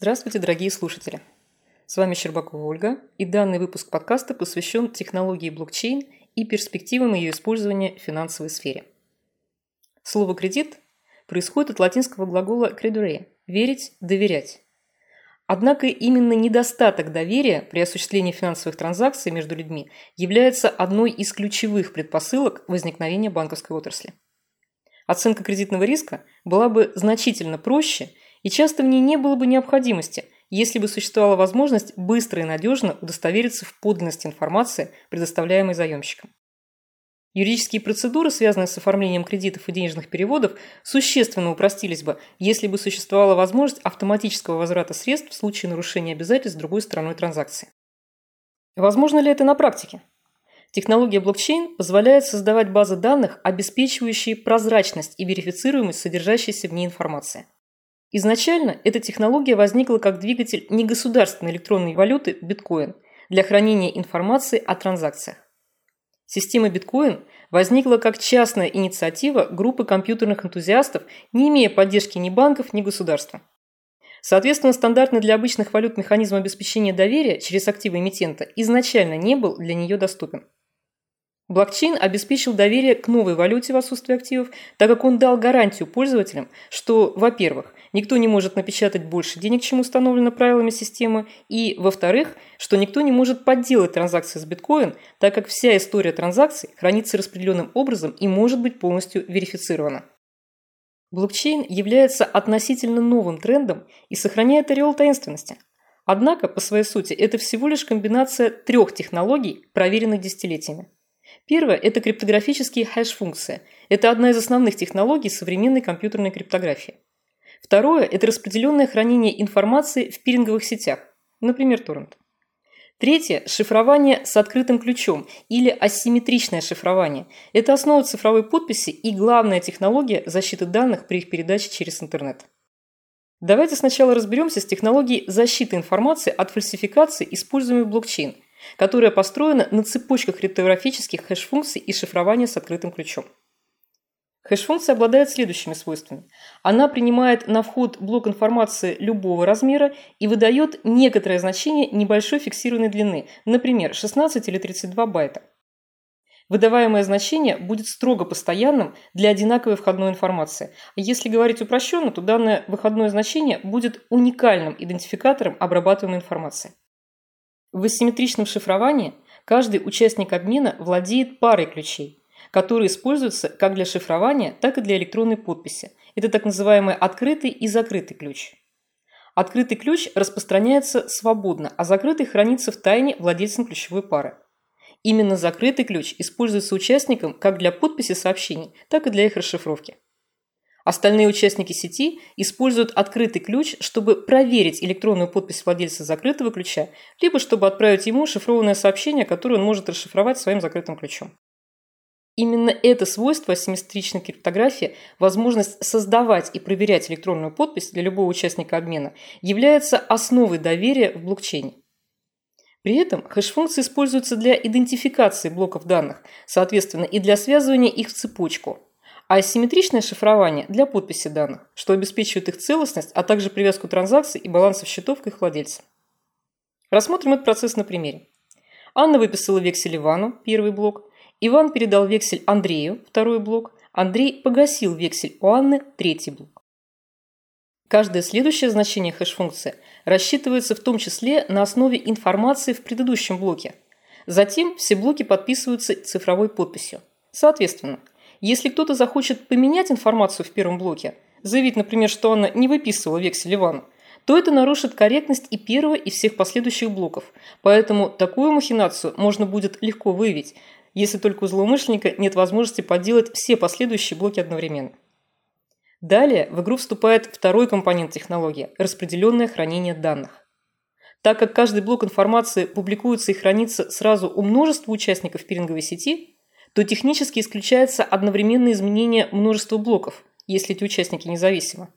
Здравствуйте, дорогие слушатели! С вами Щербакова Ольга, и данный выпуск подкаста посвящен технологии блокчейн и перспективам ее использования в финансовой сфере. Слово «кредит» происходит от латинского глагола «credere» – «верить», «доверять». Однако именно недостаток доверия при осуществлении финансовых транзакций между людьми является одной из ключевых предпосылок возникновения банковской отрасли. Оценка кредитного риска была бы значительно проще – и часто в ней не было бы необходимости, если бы существовала возможность быстро и надежно удостовериться в подлинности информации, предоставляемой заемщиком. Юридические процедуры, связанные с оформлением кредитов и денежных переводов, существенно упростились бы, если бы существовала возможность автоматического возврата средств в случае нарушения обязательств другой стороной транзакции. Возможно ли это на практике? Технология блокчейн позволяет создавать базы данных, обеспечивающие прозрачность и верифицируемость содержащейся в ней информации. Изначально эта технология возникла как двигатель негосударственной электронной валюты биткоин для хранения информации о транзакциях. Система биткоин возникла как частная инициатива группы компьютерных энтузиастов, не имея поддержки ни банков, ни государства. Соответственно, стандартный для обычных валют механизм обеспечения доверия через активы эмитента изначально не был для нее доступен. Блокчейн обеспечил доверие к новой валюте в отсутствии активов, так как он дал гарантию пользователям, что, во-первых, никто не может напечатать больше денег, чем установлено правилами системы, и, во-вторых, что никто не может подделать транзакции с биткоин, так как вся история транзакций хранится распределенным образом и может быть полностью верифицирована. Блокчейн является относительно новым трендом и сохраняет ореол таинственности. Однако, по своей сути, это всего лишь комбинация трех технологий, проверенных десятилетиями. Первое – это криптографические хэш-функции. Это одна из основных технологий современной компьютерной криптографии. Второе – это распределенное хранение информации в пиринговых сетях, например, торрент. Третье – шифрование с открытым ключом или асимметричное шифрование. Это основа цифровой подписи и главная технология защиты данных при их передаче через интернет. Давайте сначала разберемся с технологией защиты информации от фальсификации, используемой в блокчейн – которая построена на цепочках криптографических хэш-функций и шифрования с открытым ключом. Хэш-функция обладает следующими свойствами. Она принимает на вход блок информации любого размера и выдает некоторое значение небольшой фиксированной длины, например, 16 или 32 байта. Выдаваемое значение будет строго постоянным для одинаковой входной информации. Если говорить упрощенно, то данное выходное значение будет уникальным идентификатором обрабатываемой информации. В асимметричном шифровании каждый участник обмена владеет парой ключей, которые используются как для шифрования, так и для электронной подписи. Это так называемый открытый и закрытый ключ. Открытый ключ распространяется свободно, а закрытый хранится в тайне владельцем ключевой пары. Именно закрытый ключ используется участником как для подписи сообщений, так и для их расшифровки. Остальные участники сети используют открытый ключ, чтобы проверить электронную подпись владельца закрытого ключа, либо чтобы отправить ему шифрованное сообщение, которое он может расшифровать своим закрытым ключом. Именно это свойство асимметричной криптографии, возможность создавать и проверять электронную подпись для любого участника обмена, является основой доверия в блокчейне. При этом хэш-функции используются для идентификации блоков данных, соответственно, и для связывания их в цепочку – а асимметричное шифрование для подписи данных, что обеспечивает их целостность, а также привязку транзакций и балансов счетов к их владельцам. Рассмотрим этот процесс на примере. Анна выписала вексель Ивану, первый блок, Иван передал вексель Андрею, второй блок, Андрей погасил вексель у Анны, третий блок. Каждое следующее значение хэш-функции рассчитывается в том числе на основе информации в предыдущем блоке. Затем все блоки подписываются цифровой подписью. Соответственно, если кто-то захочет поменять информацию в первом блоке, заявить, например, что она не выписывала вексель Ивана, то это нарушит корректность и первого, и всех последующих блоков. Поэтому такую махинацию можно будет легко выявить, если только у злоумышленника нет возможности подделать все последующие блоки одновременно. Далее в игру вступает второй компонент технологии – распределенное хранение данных. Так как каждый блок информации публикуется и хранится сразу у множества участников пиринговой сети, то технически исключается одновременное изменение множества блоков, если эти участники независимы.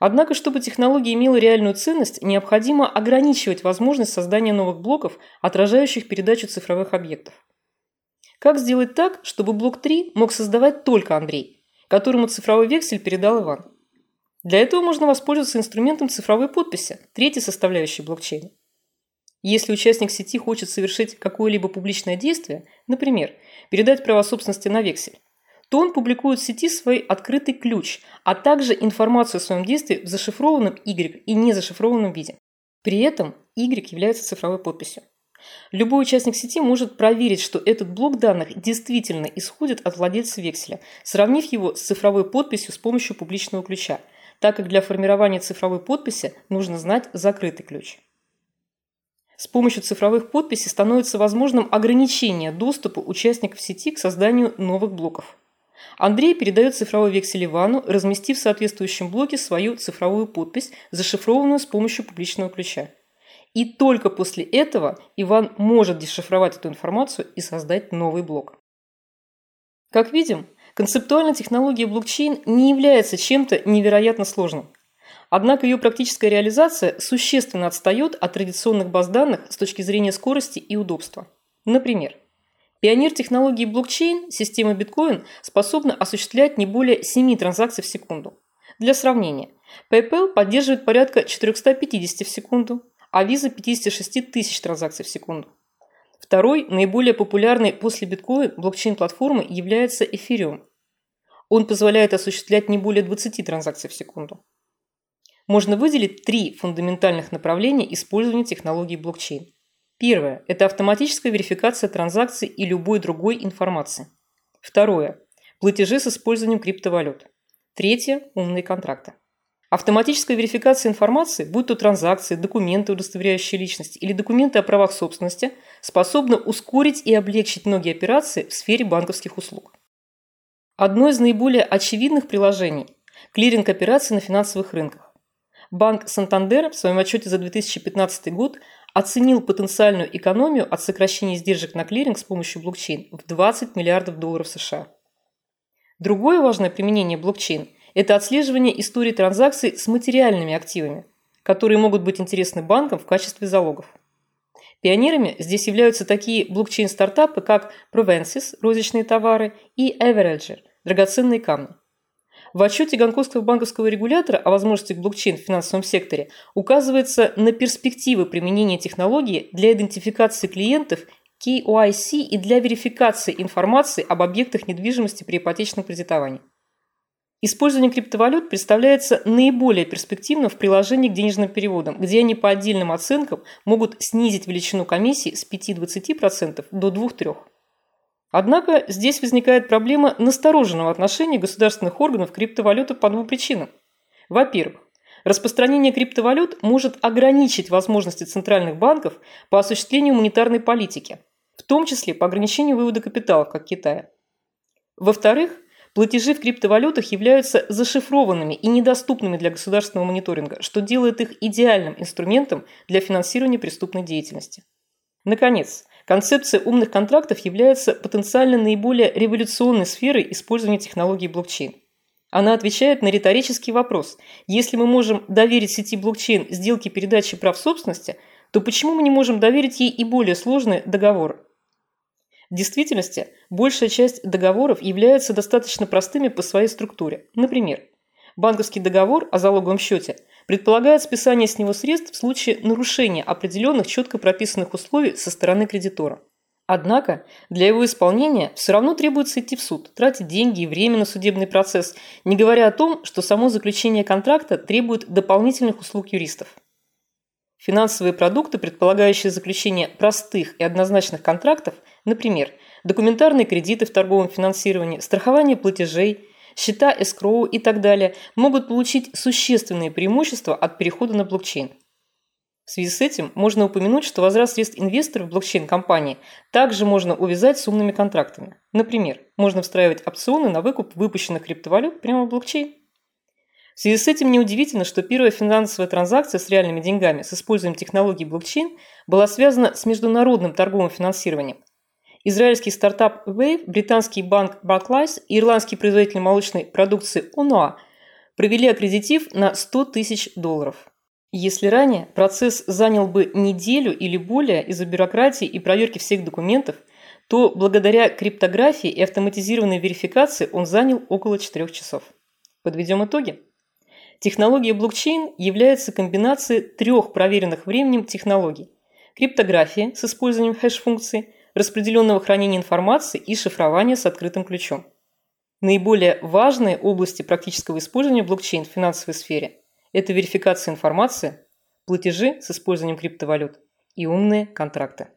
Однако, чтобы технология имела реальную ценность, необходимо ограничивать возможность создания новых блоков, отражающих передачу цифровых объектов. Как сделать так, чтобы блок 3 мог создавать только Андрей, которому цифровой вексель передал Иван? Для этого можно воспользоваться инструментом цифровой подписи, третьей составляющей блокчейна. Если участник сети хочет совершить какое-либо публичное действие, например, передать право собственности на вексель, то он публикует в сети свой открытый ключ, а также информацию о своем действии в зашифрованном Y и незашифрованном виде. При этом Y является цифровой подписью. Любой участник сети может проверить, что этот блок данных действительно исходит от владельца векселя, сравнив его с цифровой подписью с помощью публичного ключа, так как для формирования цифровой подписи нужно знать закрытый ключ. С помощью цифровых подписей становится возможным ограничение доступа участников сети к созданию новых блоков. Андрей передает цифровой вексель Ивану, разместив в соответствующем блоке свою цифровую подпись, зашифрованную с помощью публичного ключа. И только после этого Иван может дешифровать эту информацию и создать новый блок. Как видим, концептуально технология блокчейн не является чем-то невероятно сложным. Однако ее практическая реализация существенно отстает от традиционных баз данных с точки зрения скорости и удобства. Например, пионер технологии блокчейн, система биткоин, способна осуществлять не более 7 транзакций в секунду. Для сравнения, PayPal поддерживает порядка 450 в секунду, а Visa 56 тысяч транзакций в секунду. Второй, наиболее популярный после биткоин блокчейн-платформы является Ethereum. Он позволяет осуществлять не более 20 транзакций в секунду можно выделить три фундаментальных направления использования технологии блокчейн. Первое – это автоматическая верификация транзакций и любой другой информации. Второе – платежи с использованием криптовалют. Третье – умные контракты. Автоматическая верификация информации, будь то транзакции, документы, удостоверяющие личность или документы о правах собственности, способна ускорить и облегчить многие операции в сфере банковских услуг. Одно из наиболее очевидных приложений – клиринг операций на финансовых рынках. Банк Сантандер в своем отчете за 2015 год оценил потенциальную экономию от сокращения издержек на клиринг с помощью блокчейн в 20 миллиардов долларов США. Другое важное применение блокчейн – это отслеживание истории транзакций с материальными активами, которые могут быть интересны банкам в качестве залогов. Пионерами здесь являются такие блокчейн-стартапы, как Provensis – розничные товары, и Everedger – драгоценные камни. В отчете Гонконгского банковского регулятора о возможностях блокчейн в финансовом секторе указывается на перспективы применения технологии для идентификации клиентов KYC и для верификации информации об объектах недвижимости при ипотечном кредитовании. Использование криптовалют представляется наиболее перспективным в приложении к денежным переводам, где они по отдельным оценкам могут снизить величину комиссии с 5-20% до 2-3%. Однако здесь возникает проблема настороженного отношения государственных органов к криптовалюте по двум причинам. Во-первых, распространение криптовалют может ограничить возможности центральных банков по осуществлению монетарной политики, в том числе по ограничению вывода капитала, как Китая. Во-вторых, платежи в криптовалютах являются зашифрованными и недоступными для государственного мониторинга, что делает их идеальным инструментом для финансирования преступной деятельности. Наконец, Концепция умных контрактов является потенциально наиболее революционной сферой использования технологии блокчейн. Она отвечает на риторический вопрос. Если мы можем доверить сети блокчейн сделки передачи прав собственности, то почему мы не можем доверить ей и более сложные договоры? В действительности, большая часть договоров являются достаточно простыми по своей структуре. Например, банковский договор о залоговом счете предполагает списание с него средств в случае нарушения определенных четко прописанных условий со стороны кредитора. Однако для его исполнения все равно требуется идти в суд, тратить деньги и время на судебный процесс, не говоря о том, что само заключение контракта требует дополнительных услуг юристов. Финансовые продукты, предполагающие заключение простых и однозначных контрактов, например, документарные кредиты в торговом финансировании, страхование платежей, счета эскроу и так далее могут получить существенные преимущества от перехода на блокчейн. В связи с этим можно упомянуть, что возврат средств инвесторов в блокчейн-компании также можно увязать с умными контрактами. Например, можно встраивать опционы на выкуп выпущенных криптовалют прямо в блокчейн. В связи с этим неудивительно, что первая финансовая транзакция с реальными деньгами с использованием технологий блокчейн была связана с международным торговым финансированием, Израильский стартап Wave, британский банк Barclays и ирландский производитель молочной продукции Onoa провели аккредитив на 100 тысяч долларов. Если ранее процесс занял бы неделю или более из-за бюрократии и проверки всех документов, то благодаря криптографии и автоматизированной верификации он занял около 4 часов. Подведем итоги. Технология блокчейн является комбинацией трех проверенных временем технологий – криптографии с использованием хэш-функций, распределенного хранения информации и шифрования с открытым ключом. Наиболее важные области практического использования блокчейн в финансовой сфере – это верификация информации, платежи с использованием криптовалют и умные контракты.